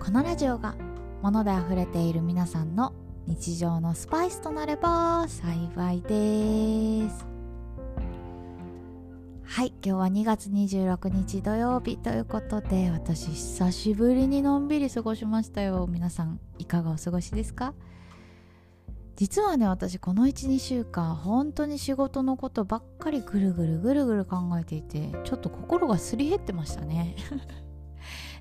このラジオが物で溢れている皆さんの日常のスパイスとなれば幸いです。はい今日は2月26日土曜日ということで私久しぶりにのんびり過ごしましたよ。皆さんいかがお過ごしですか？実はね私この12週間本当に仕事のことばっかりぐるぐるぐるぐる考えていてちょっと心がすり減ってましたね。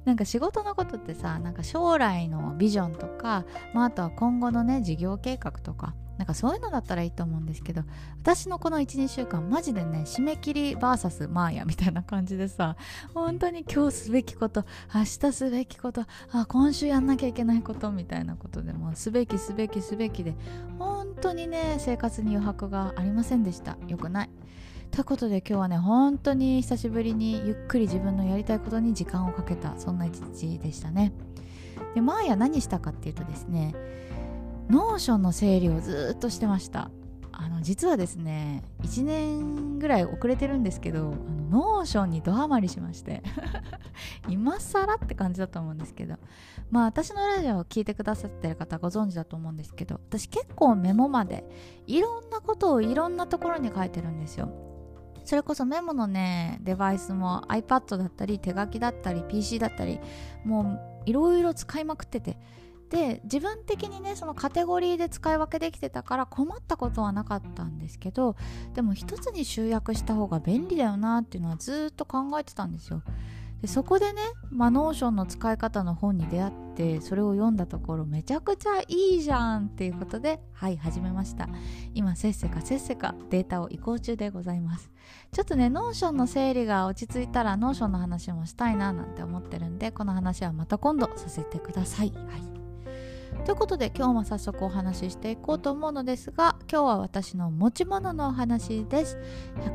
なんか仕事のことってさなんか将来のビジョンとか、まあ、あとは今後のね事業計画とかなんかそういうのだったらいいと思うんですけど私のこの12週間マジでね締め切り VS マーヤみたいな感じでさ本当に今日すべきこと明日すべきことあ今週やんなきゃいけないことみたいなことでもすべきすべきすべきで本当にね生活に余白がありませんでした。よくない。ということで今日はね本当に久しぶりにゆっくり自分のやりたいことに時間をかけたそんな一日でしたね。でマーヤ何したかっていうとですね Notion の整理をずっとしてました。あの実はですね1年ぐらい遅れてるんですけどあの Notion にドハマりしまして 今更って感じだと思うんですけどまあ私のラジオを聞いてくださってる方ご存知だと思うんですけど私結構メモまでいろんなことをいろんなところに書いてるんですよ。それこそメモのねデバイスも iPad だったり手書きだったり PC だったりもういろいろ使いまくってて。で自分的にねそのカテゴリーで使い分けできてたから困ったことはなかったんですけどでも一つに集約した方が便利だよなっていうのはずっと考えてたんですよ。でそこでね、まあ、 Notion の使い方の本に出会ってそれを読んだところめちゃくちゃいいじゃんっていうことではい始めました。今せっせかせっせかデータを移行中でございます。ちょっとね Notion の整理が落ち着いたら Notion の話もしたいななんて思ってるんでこの話はまた今度させてください。はい。ということで今日も早速お話ししていこうと思うのですが今日は私の持ち物のお話です。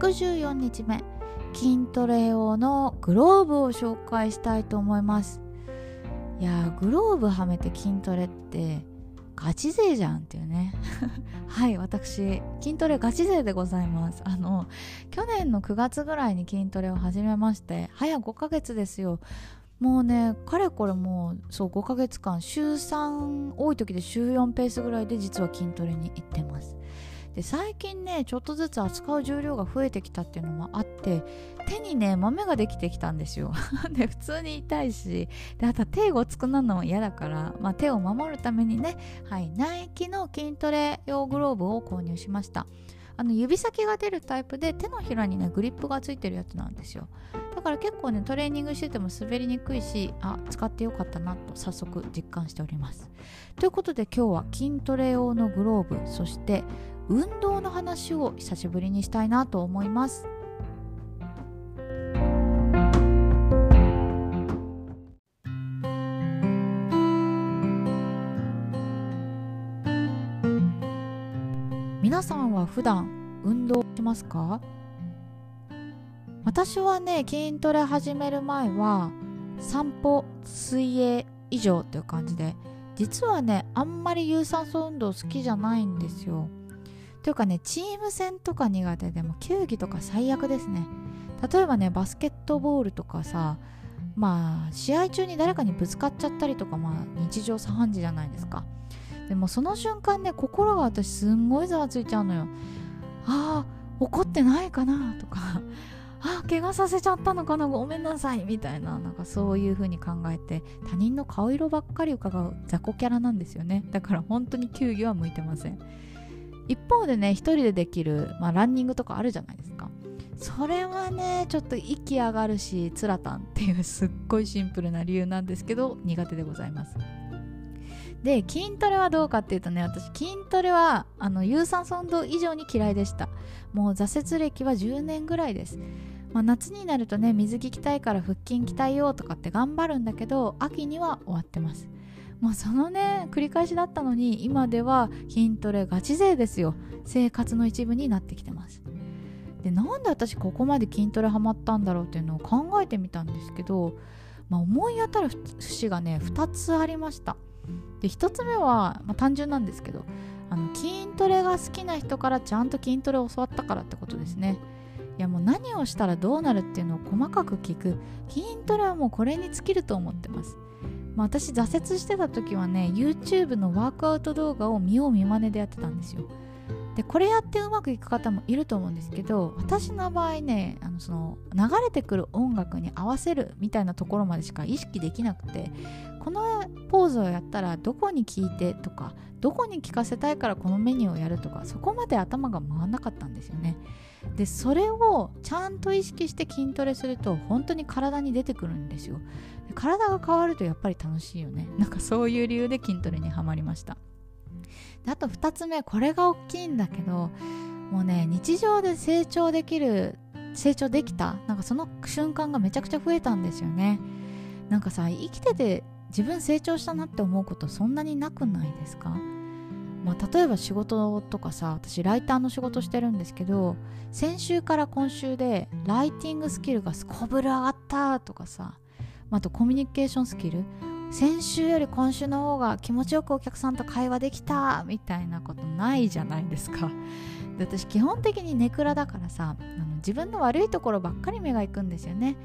114日目。筋トレ用のグローブを紹介したいと思います。いやグローブはめて筋トレってガチ勢じゃんっていうね。はい私筋トレガチ勢でございます。あの去年の9月ぐらいに筋トレを始めまして早5ヶ月ですよ。もうねかれこれもうそう5ヶ月間週3多い時で週4ペースぐらいで実は筋トレに行ってます。で最近ねちょっとずつ扱う重量が増えてきたっていうのもあって手にね豆ができてきたんですよ。で普通に痛いしであと手ごつくなるのも嫌だから、まあ、手を守るためにねはいナイキの筋トレ用グローブを購入しました。あの指先が出るタイプで手のひらにねグリップがついてるやつなんですよ。だから結構ねトレーニングしてても滑りにくいしあ使ってよかったなと早速実感しております。ということで今日は筋トレ用のグローブそして運動の話を久しぶりにしたいなと思います。皆さんは普段運動しますか？私はね筋トレ始める前は散歩水泳以上っていう感じで実はねあんまり有酸素運動好きじゃないんですよ。というかねチーム戦とか苦手でも球技とか最悪ですね。例えばねバスケットボールとかさまあ試合中に誰かにぶつかっちゃったりとかまあ日常茶飯事じゃないですか。でもその瞬間ね心が私すんごいざわついちゃうのよ。ああ怒ってないかなとか。あ怪我させちゃったのかな。ごめんなさい。みたいななんかそういう風に考えて他人の顔色ばっかり伺う雑魚キャラなんですよね。だから本当に球技は向いてません。一方でね一人でできる、まあ、ランニングとかあるじゃないですか。それはねちょっと息上がるしつらたんっていう すっごいシンプルな理由なんですけど苦手でございます。で筋トレはどうかっていうとね私筋トレはあの有酸素運動以上に嫌いでした。もう挫折歴は10年ぐらいです。まあ、夏になるとね水着着たいから腹筋鍛えようとかって頑張るんだけど秋には終わってます。もうそのね繰り返しだったのに今では筋トレガチ勢ですよ。生活の一部になってきてます。でなんで私ここまで筋トレハマったんだろうっていうのを考えてみたんですけど、まあ、思い当たる節がね2つありました。で1つ目は、まあ、単純なんですけどあの筋トレが好きな人からちゃんと筋トレを教わったからってことですね。いやもう何をしたらどうなるっていうのを細かく聞く。筋トレはもうこれに尽きると思ってます。まあ、私挫折してた時はね YouTube のワークアウト動画を見よう見まねでやってたんですよ。でこれやってうまくいく方もいると思うんですけど私の場合ねあのその流れてくる音楽に合わせるみたいなところまでしか意識できなくてこのポーズをやったらどこに効いてとかどこに効かせたいからこのメニューをやるとかそこまで頭が回らなかったんですよね。でそれをちゃんと意識して筋トレすると本当に体に出てくるんですよ。体が変わるとやっぱり楽しいよね。なんかそういう理由で筋トレにはまりました。であと2つ目これが大きいんだけどもうね日常で成長できる成長できたなんかその瞬間がめちゃくちゃ増えたんですよね。なんかさ生きてて自分成長したなって思うことそんなになくないですか？まあ、例えば仕事とかさ私ライターの仕事してるんですけど先週から今週でライティングスキルがすこぶる上がったとかさまあとコミュニケーションスキル先週より今週の方が気持ちよくお客さんと会話できたみたいなことないじゃないですか。で私基本的にネクラだからさあの自分の悪いところばっかり目がいくんですよね。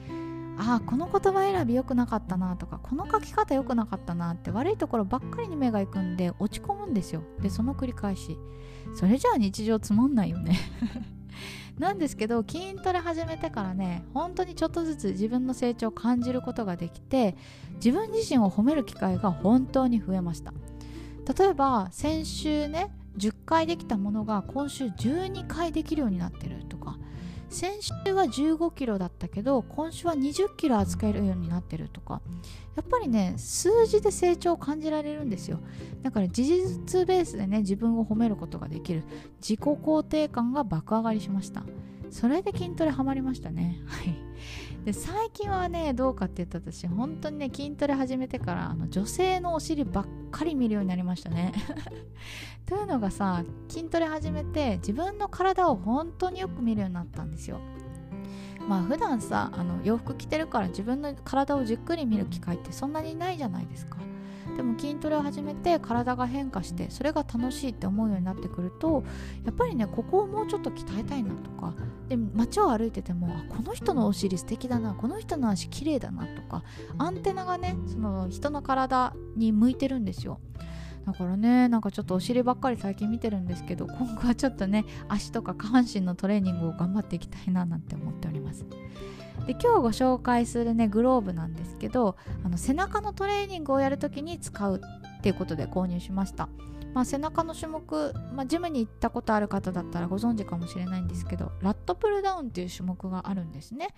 ああこの言葉選び良くなかったなとかこの書き方良くなかったなって悪いところばっかりに目がいくんで落ち込むんですよ。でその繰り返し。それじゃあ日常つまんないよね。なんですけど筋トレ始めてからね本当にちょっとずつ自分の成長を感じることができて自分自身を褒める機会が本当に増えました。例えば先週ね10回できたものが今週12回できるようになってるとか先週は15キロだったけど今週は20キロ扱えるようになってるとか。やっぱりね数字で成長を感じられるんですよ。だから事実ベースでね自分を褒めることができる。自己肯定感が爆上がりしました。それで筋トレハマりましたね。はい。で最近はねどうかって言ったら私本当にね筋トレ始めてからあの女性のお尻ばっかり見るようになりましたね。というのがさ筋トレ始めて自分の体を本当によく見るようになったんですよ。まあ普段さあの洋服着てるから自分の体をじっくり見る機会ってそんなにないじゃないですか。でも筋トレを始めて体が変化してそれが楽しいって思うようになってくるとやっぱりねここをもうちょっと鍛えたいなとかで街を歩いててもあこの人のお尻素敵だなこの人の足綺麗だなとかアンテナがねその人の体に向いてるんですよ。だからねなんかちょっとお尻ばっかり最近見てるんですけど 今後はちょっとね足とか下半身のトレーニングを頑張っていきたいななんて思っております。で今日ご紹介するねグローブなんですけどあの背中のトレーニングをやるときに使うっていうことで購入しました。まあ、背中の種目、まあ、ジムに行ったことある方だったらご存知かもしれないんですけどラットプルダウンっていう種目があるんですね、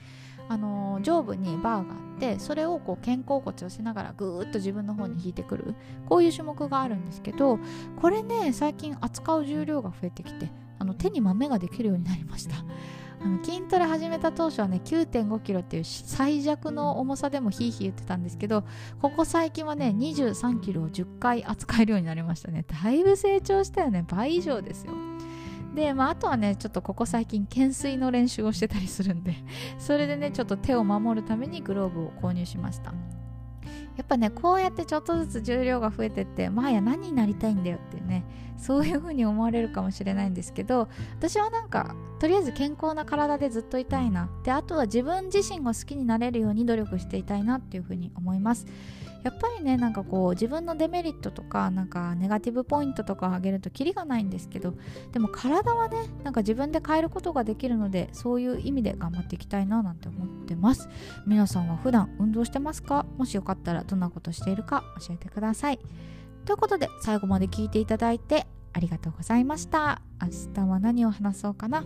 あのー、上部にバーがあってそれをこう肩甲骨をしながらぐーっと自分の方に引いてくるこういう種目があるんですけどこれね最近扱う重量が増えてきてあの手に豆ができるようになりました。あの筋トレ始めた当初はね9 5キロっていう最弱の重さでもヒーヒー言ってたんですけどここ最近はね2 3キロを10回扱えるようになりましたね。だいぶ成長したよね。倍以上ですよ。で、まあ、あとはねちょっとここ最近懸垂の練習をしてたりするんでそれでねちょっと手を守るためにグローブを購入しました。やっぱねこうやってちょっとずつ重量が増えてってまあや何になりたいんだよっていうねそういう風に思われるかもしれないんですけど私はなんかとりあえず健康な体でずっといたいな。であとは自分自身が好きになれるように努力していたいなっていう風に思います。やっぱりねなんかこう自分のデメリットとかなんかネガティブポイントとか挙げるとキリがないんですけどでも体はねなんか自分で変えることができるのでそういう意味で頑張っていきたいななんて思ってます。皆さんは普段運動してますか？もしよかったらどんなことしているか教えてください。ということで最後まで聞いていただいてありがとうございました。明日は何を話そうかな。